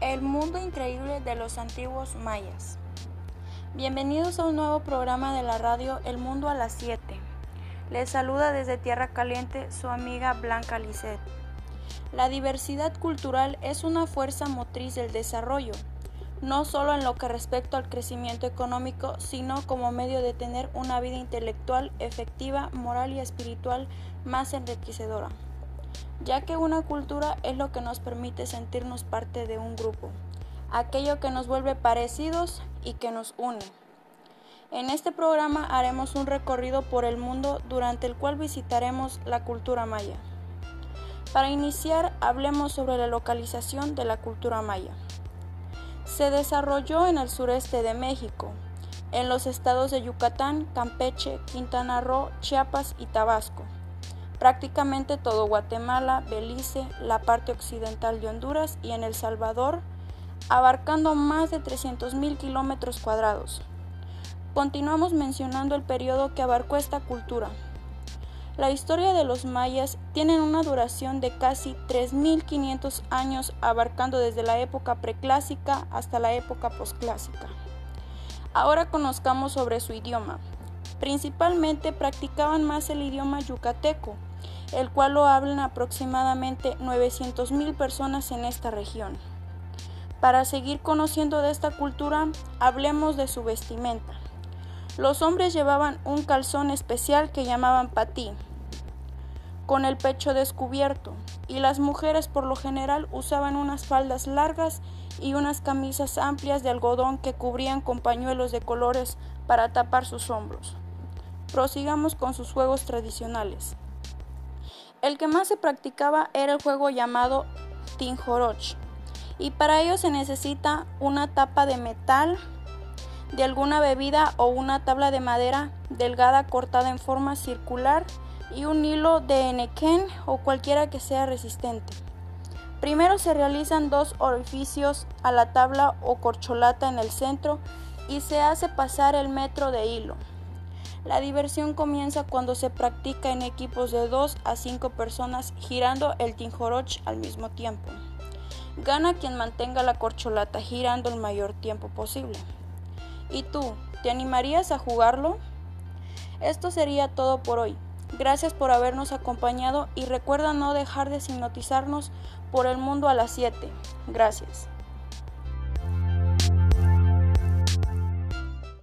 El mundo increíble de los antiguos mayas. Bienvenidos a un nuevo programa de la radio El Mundo a las 7. Les saluda desde Tierra Caliente su amiga Blanca Lisset. La diversidad cultural es una fuerza motriz del desarrollo, no solo en lo que respecta al crecimiento económico, sino como medio de tener una vida intelectual efectiva, moral y espiritual más enriquecedora ya que una cultura es lo que nos permite sentirnos parte de un grupo, aquello que nos vuelve parecidos y que nos une. En este programa haremos un recorrido por el mundo durante el cual visitaremos la cultura maya. Para iniciar, hablemos sobre la localización de la cultura maya. Se desarrolló en el sureste de México, en los estados de Yucatán, Campeche, Quintana Roo, Chiapas y Tabasco prácticamente todo Guatemala, Belice, la parte occidental de Honduras y en El Salvador, abarcando más de 300.000 kilómetros cuadrados. Continuamos mencionando el periodo que abarcó esta cultura. La historia de los mayas tiene una duración de casi 3.500 años abarcando desde la época preclásica hasta la época posclásica. Ahora conozcamos sobre su idioma. Principalmente practicaban más el idioma yucateco, el cual lo hablan aproximadamente 900.000 personas en esta región. Para seguir conociendo de esta cultura, hablemos de su vestimenta. Los hombres llevaban un calzón especial que llamaban patí, con el pecho descubierto, y las mujeres por lo general usaban unas faldas largas y unas camisas amplias de algodón que cubrían con pañuelos de colores para tapar sus hombros. Prosigamos con sus juegos tradicionales. El que más se practicaba era el juego llamado Tinjoroch, y para ello se necesita una tapa de metal de alguna bebida o una tabla de madera delgada cortada en forma circular y un hilo de enequén o cualquiera que sea resistente. Primero se realizan dos orificios a la tabla o corcholata en el centro y se hace pasar el metro de hilo. La diversión comienza cuando se practica en equipos de 2 a 5 personas girando el tinjoroch al mismo tiempo. Gana quien mantenga la corcholata girando el mayor tiempo posible. ¿Y tú, te animarías a jugarlo? Esto sería todo por hoy. Gracias por habernos acompañado y recuerda no dejar de hipnotizarnos por el mundo a las 7. Gracias.